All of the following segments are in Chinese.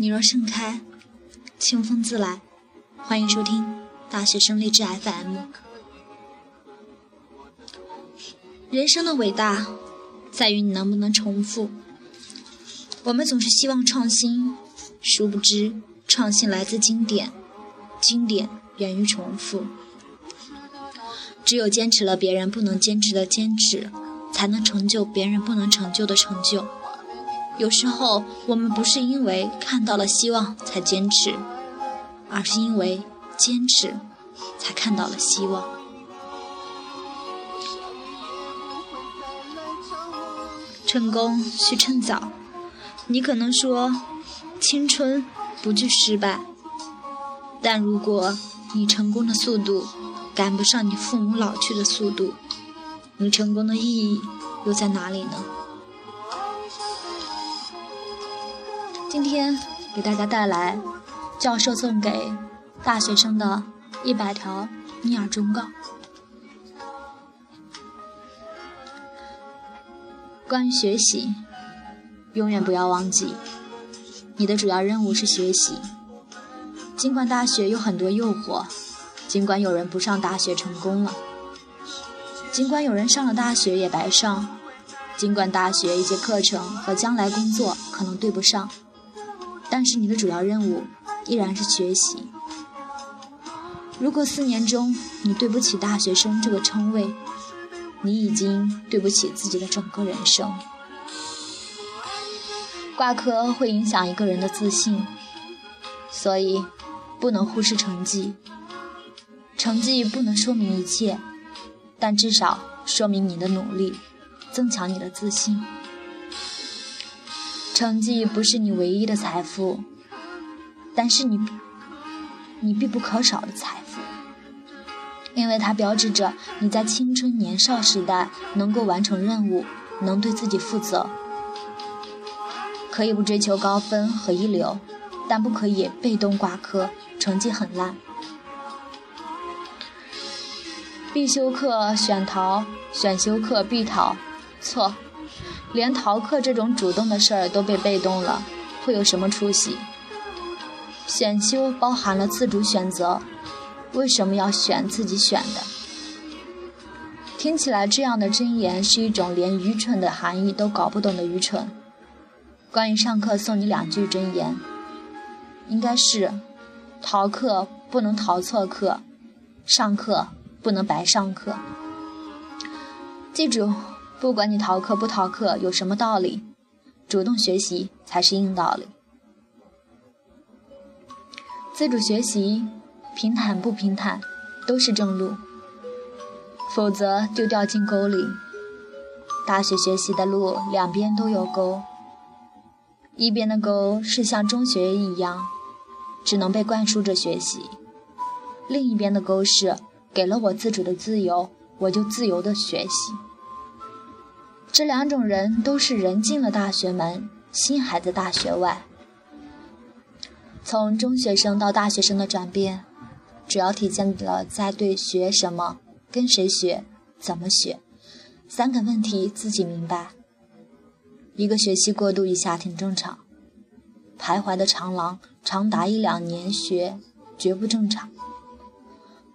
你若盛开，清风自来。欢迎收听大学生励志 FM。人生的伟大在于你能不能重复。我们总是希望创新，殊不知创新来自经典，经典源于重复。只有坚持了别人不能坚持的坚持，才能成就别人不能成就的成就。有时候，我们不是因为看到了希望才坚持，而是因为坚持才看到了希望。成功需趁早。你可能说，青春不惧失败，但如果你成功的速度赶不上你父母老去的速度，你成功的意义又在哪里呢？今天给大家带来教授送给大学生的一百条逆耳忠告。关于学习，永远不要忘记，你的主要任务是学习。尽管大学有很多诱惑，尽管有人不上大学成功了，尽管有人上了大学也白上，尽管大学一些课程和将来工作可能对不上。但是你的主要任务依然是学习。如果四年中你对不起大学生这个称谓，你已经对不起自己的整个人生。挂科会影响一个人的自信，所以不能忽视成绩。成绩不能说明一切，但至少说明你的努力，增强你的自信。成绩不是你唯一的财富，但是你，你必不可少的财富，因为它标志着你在青春年少时代能够完成任务，能对自己负责。可以不追求高分和一流，但不可以被动挂科，成绩很烂。必修课选逃，选修课必逃，错。连逃课这种主动的事儿都被被动了，会有什么出息？选修包含了自主选择，为什么要选自己选的？听起来这样的箴言是一种连愚蠢的含义都搞不懂的愚蠢。关于上课送你两句箴言，应该是：逃课不能逃错课，上课不能白上课。记住。不管你逃课不逃课有什么道理，主动学习才是硬道理。自主学习，平坦不平坦，都是正路。否则就掉进沟里。大学学习的路两边都有沟，一边的沟是像中学一样，只能被灌输着学习；另一边的沟是给了我自主的自由，我就自由的学习。这两种人都是人进了大学门，心还在大学外。从中学生到大学生的转变，主要体现了在对学什么、跟谁学、怎么学三个问题自己明白。一个学期过渡一下挺正常，徘徊的长廊长达一两年学绝不正常。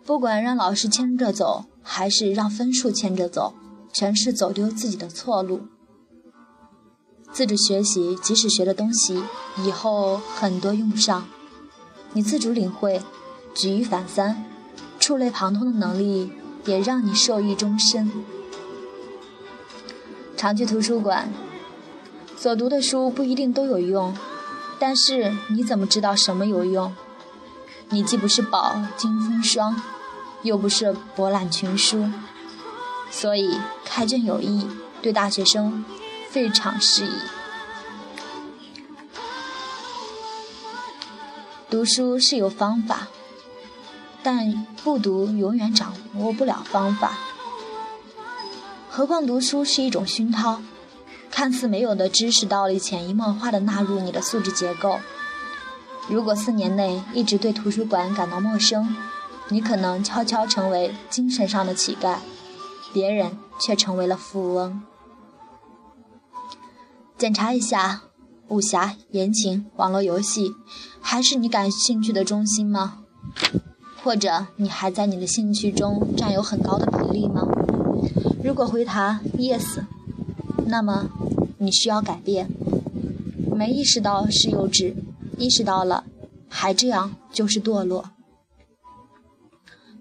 不管让老师牵着走，还是让分数牵着走。全是走丢自己的错路。自主学习，即使学的东西以后很多用不上，你自主领会，举一反三，触类旁通的能力也让你受益终身。常去图书馆，所读的书不一定都有用，但是你怎么知道什么有用？你既不是饱经风霜，又不是博览群书。所以开卷有益，对大学生非常适宜。读书是有方法，但不读永远掌握不了方法。何况读书是一种熏陶，看似没有的知识道理，潜移默化的纳入你的素质结构。如果四年内一直对图书馆感到陌生，你可能悄悄成为精神上的乞丐。别人却成为了富翁。检查一下，武侠、言情、网络游戏，还是你感兴趣的中心吗？或者你还在你的兴趣中占有很高的比例吗？如果回答 yes，那么你需要改变。没意识到是幼稚，意识到了还这样就是堕落。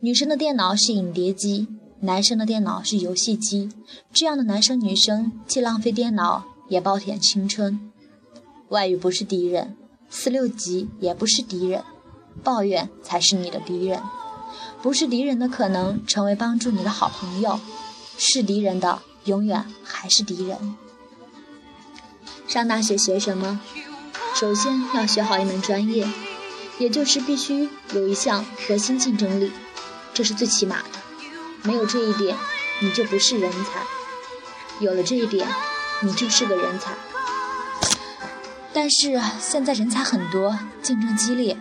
女生的电脑是影碟机，男生的电脑是游戏机。这样的男生女生既浪费电脑，也暴殄青春。外语不是敌人，四六级也不是敌人。抱怨才是你的敌人，不是敌人的可能成为帮助你的好朋友，是敌人的永远还是敌人。上大学学什么？首先要学好一门专业，也就是必须有一项核心竞争力，这是最起码的。没有这一点，你就不是人才；有了这一点，你就是个人才。但是现在人才很多，竞争激烈。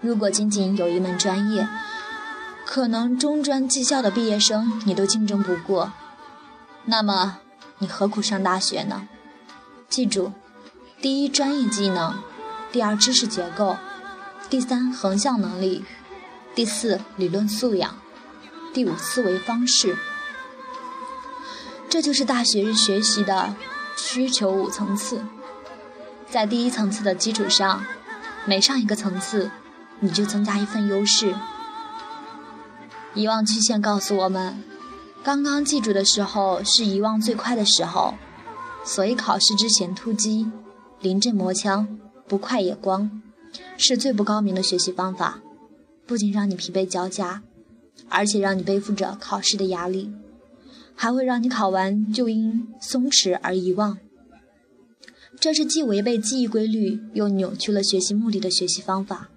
如果仅仅有一门专业，可能中专技校的毕业生你都竞争不过，那么你何苦上大学呢？记住，第一专业技能，第二知识结构，第三横向能力，第四理论素养，第五思维方式。这就是大学学习的需求五层次，在第一层次的基础上，每上一个层次。你就增加一份优势。遗忘曲线告诉我们，刚刚记住的时候是遗忘最快的时候，所以考试之前突击、临阵磨枪、不快也光，是最不高明的学习方法，不仅让你疲惫交加，而且让你背负着考试的压力，还会让你考完就因松弛而遗忘。这是既违背记忆规律，又扭曲了学习目的的学习方法。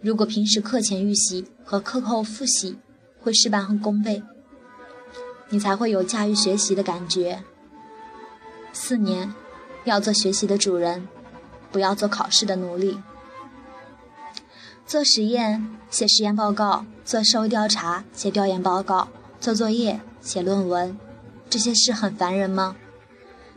如果平时课前预习和课后复习会事半功倍，你才会有驾驭学习的感觉。四年要做学习的主人，不要做考试的奴隶。做实验写实验报告，做社会调查写调研报告，做作业写论文，这些事很烦人吗？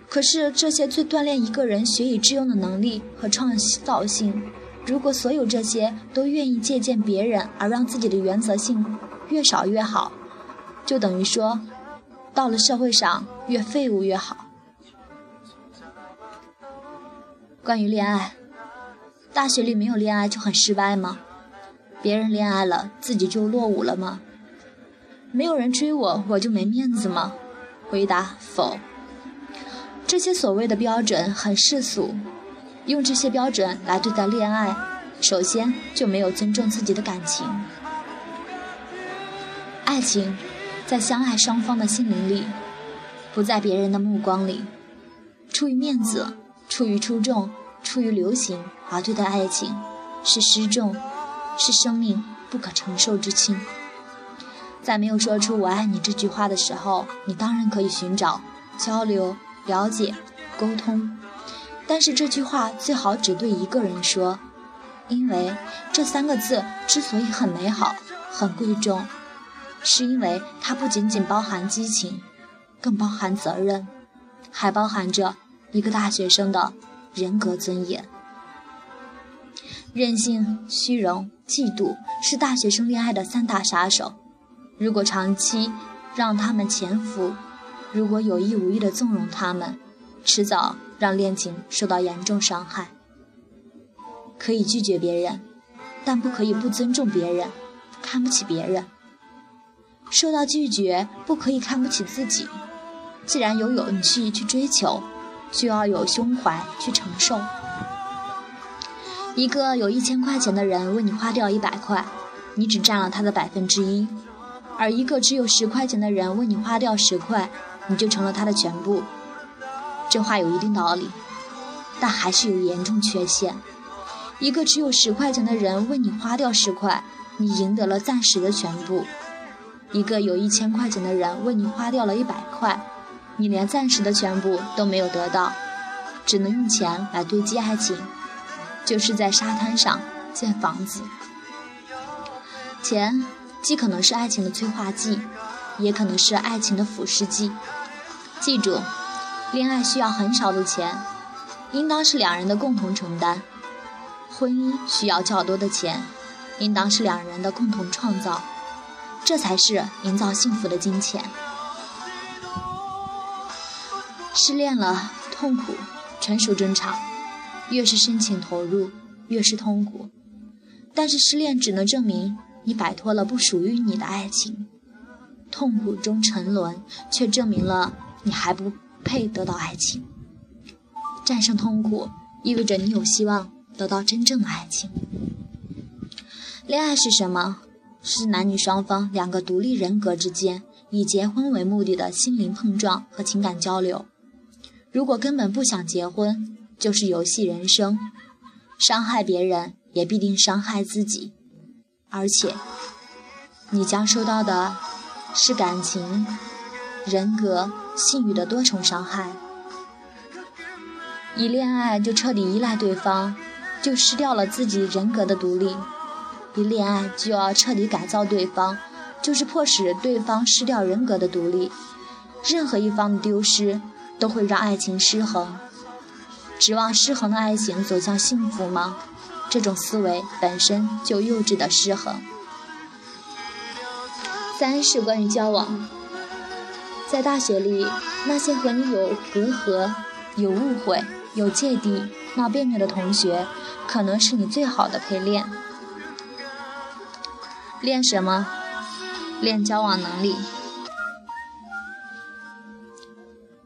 可是这些最锻炼一个人学以致用的能力和创造性。如果所有这些都愿意借鉴别人，而让自己的原则性越少越好，就等于说，到了社会上越废物越好。关于恋爱，大学里没有恋爱就很失败吗？别人恋爱了，自己就落伍了吗？没有人追我，我就没面子吗？回答否。这些所谓的标准很世俗。用这些标准来对待恋爱，首先就没有尊重自己的感情。爱情，在相爱双方的心灵里，不在别人的目光里。出于面子，出于出众，出于流行而对待爱情，是失重，是生命不可承受之轻。在没有说出“我爱你”这句话的时候，你当然可以寻找、交流、了解、沟通。但是这句话最好只对一个人说，因为这三个字之所以很美好、很贵重，是因为它不仅仅包含激情，更包含责任，还包含着一个大学生的人格尊严。任性、虚荣、嫉妒是大学生恋爱的三大杀手。如果长期让他们潜伏，如果有意无意的纵容他们，迟早。让恋情受到严重伤害。可以拒绝别人，但不可以不尊重别人，看不起别人。受到拒绝，不可以看不起自己。既然有勇气去追求，就要有胸怀去承受。一个有一千块钱的人为你花掉一百块，你只占了他的百分之一；而一个只有十块钱的人为你花掉十块，你就成了他的全部。这话有一定道理，但还是有严重缺陷。一个只有十块钱的人为你花掉十块，你赢得了暂时的全部；一个有一千块钱的人为你花掉了一百块，你连暂时的全部都没有得到，只能用钱来堆积爱情，就是在沙滩上建房子。钱既可能是爱情的催化剂，也可能是爱情的腐蚀剂。记住。恋爱需要很少的钱，应当是两人的共同承担。婚姻需要较多的钱，应当是两人的共同创造，这才是营造幸福的金钱。失恋了，痛苦，纯属正常。越是深情投入，越是痛苦。但是失恋只能证明你摆脱了不属于你的爱情，痛苦中沉沦，却证明了你还不配得到爱情。战胜痛苦，意味着你有希望得到真正的爱情。恋爱是什么？是男女双方两个独立人格之间，以结婚为目的的心灵碰撞和情感交流。如果根本不想结婚，就是游戏人生，伤害别人。也必定伤害自己，而且你将受到的是感情、人格、信誉的多重伤害。一恋爱就彻底依赖对方，就失掉了自己人格的独立；一恋爱就要彻底改造对方，就是迫使对方失掉人格的独立。任何一方的丢失，都会让爱情失衡。指望失衡的爱情走向幸福吗？这种思维本身就幼稚的失衡。三是关于交往，在大学里，那些和你有隔阂、有误会、有芥蒂、闹别扭的同学，可能是你最好的陪练。练什么？练交往能力，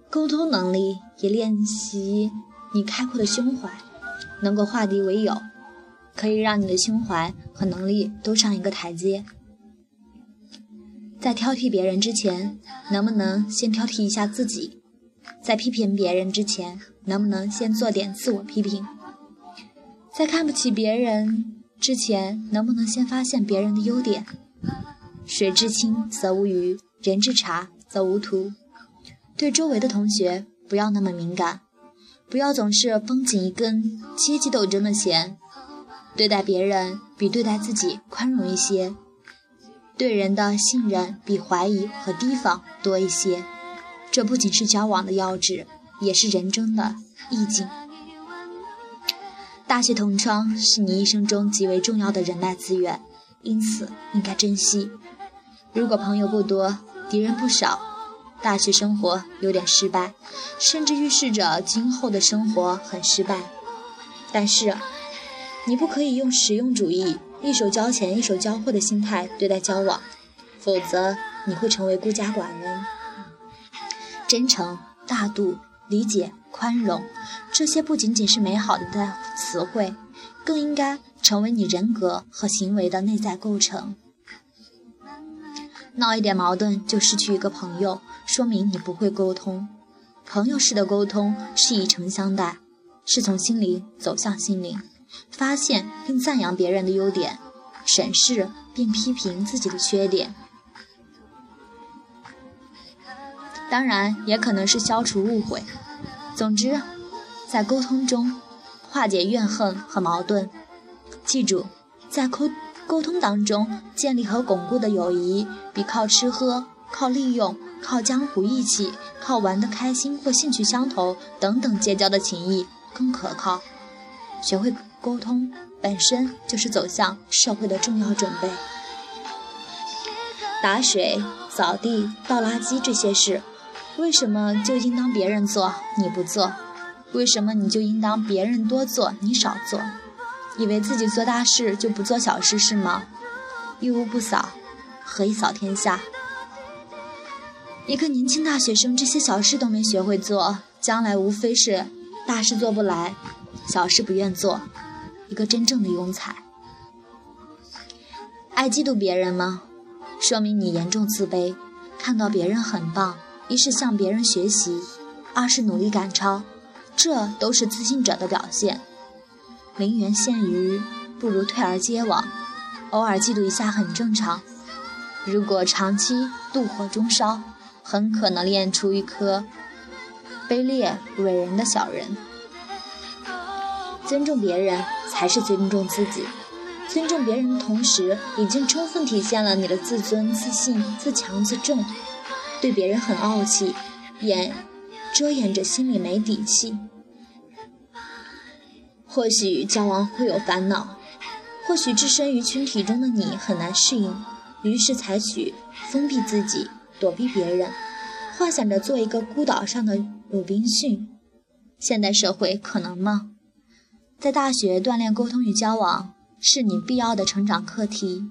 沟通能力，也练习你开阔的胸怀，能够化敌为友。可以让你的胸怀和能力都上一个台阶。在挑剔别人之前，能不能先挑剔一下自己？在批评别人之前，能不能先做点自我批评？在看不起别人之前，能不能先发现别人的优点？水至清则无鱼，人至察则无徒。对周围的同学不要那么敏感，不要总是绷紧一根阶级斗争的弦。对待别人比对待自己宽容一些，对人的信任比怀疑和提防多一些。这不仅是交往的要旨，也是人生的意境。大学同窗是你一生中极为重要的人脉资源，因此应该珍惜。如果朋友不多，敌人不少，大学生活有点失败，甚至预示着今后的生活很失败。但是。你不可以用实用主义、一手交钱一手交货的心态对待交往，否则你会成为孤家寡人。真诚、大度、理解、宽容，这些不仅仅是美好的词汇，更应该成为你人格和行为的内在构成。闹一点矛盾就失去一个朋友，说明你不会沟通。朋友式的沟通是以诚相待，是从心灵走向心灵。发现并赞扬别人的优点，审视并批评自己的缺点。当然，也可能是消除误会。总之，在沟通中化解怨恨和矛盾。记住，在沟沟通当中建立和巩固的友谊，比靠吃喝、靠利用、靠江湖义气、靠玩得开心或兴趣相投等等结交的情谊更可靠。学会。沟通本身就是走向社会的重要准备。打水、扫地、倒垃圾这些事，为什么就应当别人做你不做？为什么你就应当别人多做你少做？以为自己做大事就不做小事是吗？一屋不扫，何以扫天下？一个年轻大学生这些小事都没学会做，将来无非是大事做不来，小事不愿做。一个真正的庸才，爱嫉妒别人吗？说明你严重自卑。看到别人很棒，一是向别人学习，二是努力赶超，这都是自信者的表现。零元现鱼，不如退而结网。偶尔嫉妒一下很正常。如果长期妒火中烧，很可能练出一颗卑劣伟人的小人。尊重别人。才是尊重自己。尊重别人的同时，已经充分体现了你的自尊、自信、自强、自重。对别人很傲气，掩遮掩着心里没底气。或许交往会有烦恼，或许置身于群体中的你很难适应，于是采取封闭自己，躲避别人，幻想着做一个孤岛上的鲁滨逊。现代社会可能吗？在大学锻炼沟通与交往，是你必要的成长课题。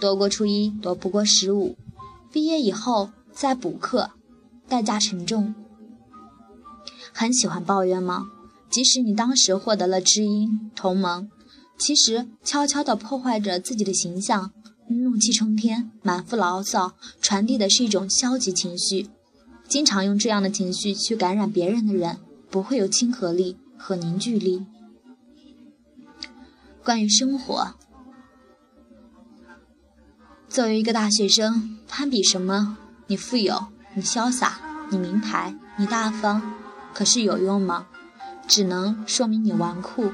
躲过初一，躲不过十五，毕业以后再补课，代价沉重。很喜欢抱怨吗？即使你当时获得了知音同盟，其实悄悄地破坏着自己的形象，怒气冲天，满腹牢骚，传递的是一种消极情绪。经常用这样的情绪去感染别人的人，不会有亲和力和凝聚力。关于生活。作为一个大学生，攀比什么？你富有，你潇洒，你名牌，你大方，可是有用吗？只能说明你纨绔，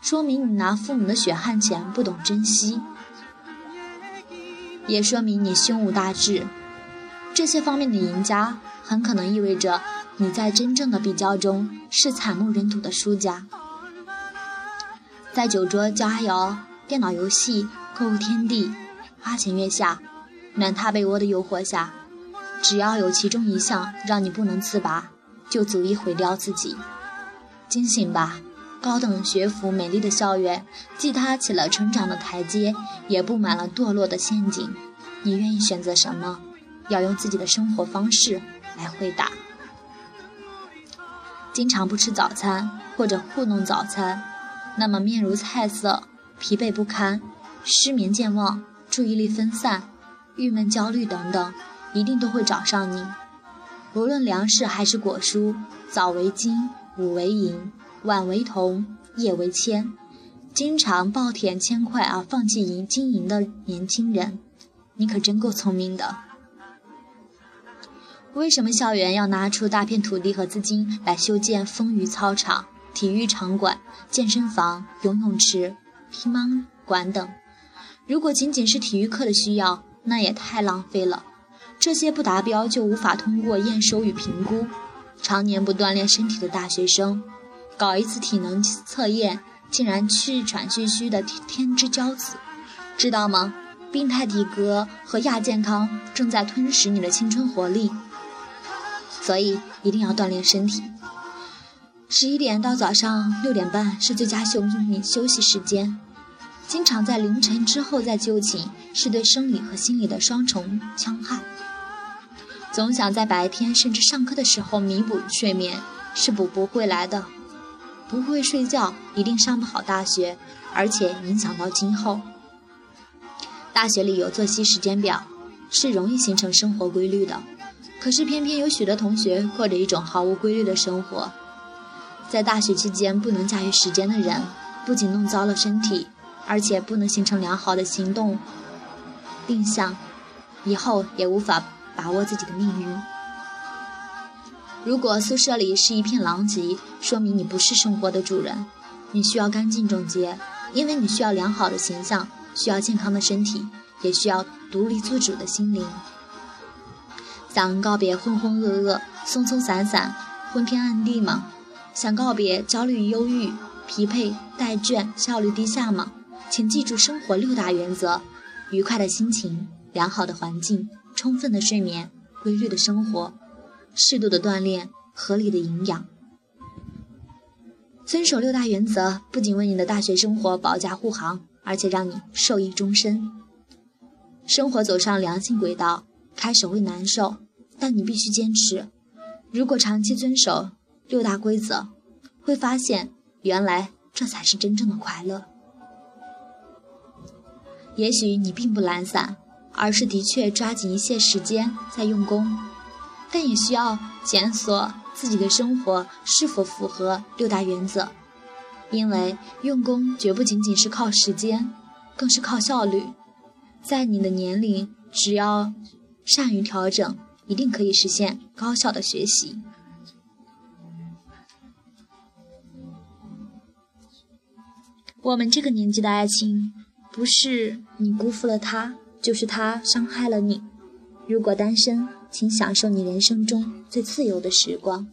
说明你拿父母的血汗钱不懂珍惜，也说明你胸无大志。这些方面的赢家，很可能意味着你在真正的比较中是惨不忍睹的输家。在酒桌、佳肴、电脑游戏、购物天地。花前月下，暖榻被窝的诱惑下，只要有其中一项让你不能自拔，就足以毁掉自己。惊醒吧，高等学府美丽的校园，既搭起了成长的台阶，也布满了堕落的陷阱。你愿意选择什么？要用自己的生活方式来回答。经常不吃早餐或者糊弄早餐，那么面如菜色、疲惫不堪、失眠健忘。注意力分散、郁闷、焦虑等等，一定都会找上你。无论粮食还是果蔬，早为精，午为银，晚为铜，夜为铅。经常暴殄千块而放弃银经营的年轻人，你可真够聪明的。为什么校园要拿出大片土地和资金来修建风雨操场、体育场馆、健身房、游泳池、乒乓馆等？如果仅仅是体育课的需要，那也太浪费了。这些不达标就无法通过验收与评估。常年不锻炼身体的大学生，搞一次体能测验，竟然气喘吁吁的天之骄子，知道吗？病态体格和亚健康正在吞噬你的青春活力。所以一定要锻炼身体。十一点到早上六点半是最佳休息休息时间。经常在凌晨之后再就寝，是对生理和心理的双重戕害。总想在白天甚至上课的时候弥补睡眠，是补不回来的。不会睡觉，一定上不好大学，而且影响到今后。大学里有作息时间表，是容易形成生活规律的。可是偏偏有许多同学过着一种毫无规律的生活。在大学期间不能驾驭时间的人，不仅弄糟了身体。而且不能形成良好的行动定向，以后也无法把握自己的命运。如果宿舍里是一片狼藉，说明你不是生活的主人。你需要干净整洁，因为你需要良好的形象，需要健康的身体，也需要独立自主的心灵。想告别浑浑噩噩、松松散散、昏天暗地吗？想告别焦虑、忧郁、疲惫、怠倦、效率低下吗？请记住生活六大原则：愉快的心情、良好的环境、充分的睡眠、规律的生活、适度的锻炼、合理的营养。遵守六大原则，不仅为你的大学生活保驾护航，而且让你受益终身。生活走上良性轨道，开始会难受，但你必须坚持。如果长期遵守六大规则，会发现原来这才是真正的快乐。也许你并不懒散，而是的确抓紧一些时间在用功，但也需要检索自己的生活是否符合六大原则，因为用功绝不仅仅是靠时间，更是靠效率。在你的年龄，只要善于调整，一定可以实现高效的学习。我们这个年纪的爱情。不是你辜负了他，就是他伤害了你。如果单身，请享受你人生中最自由的时光。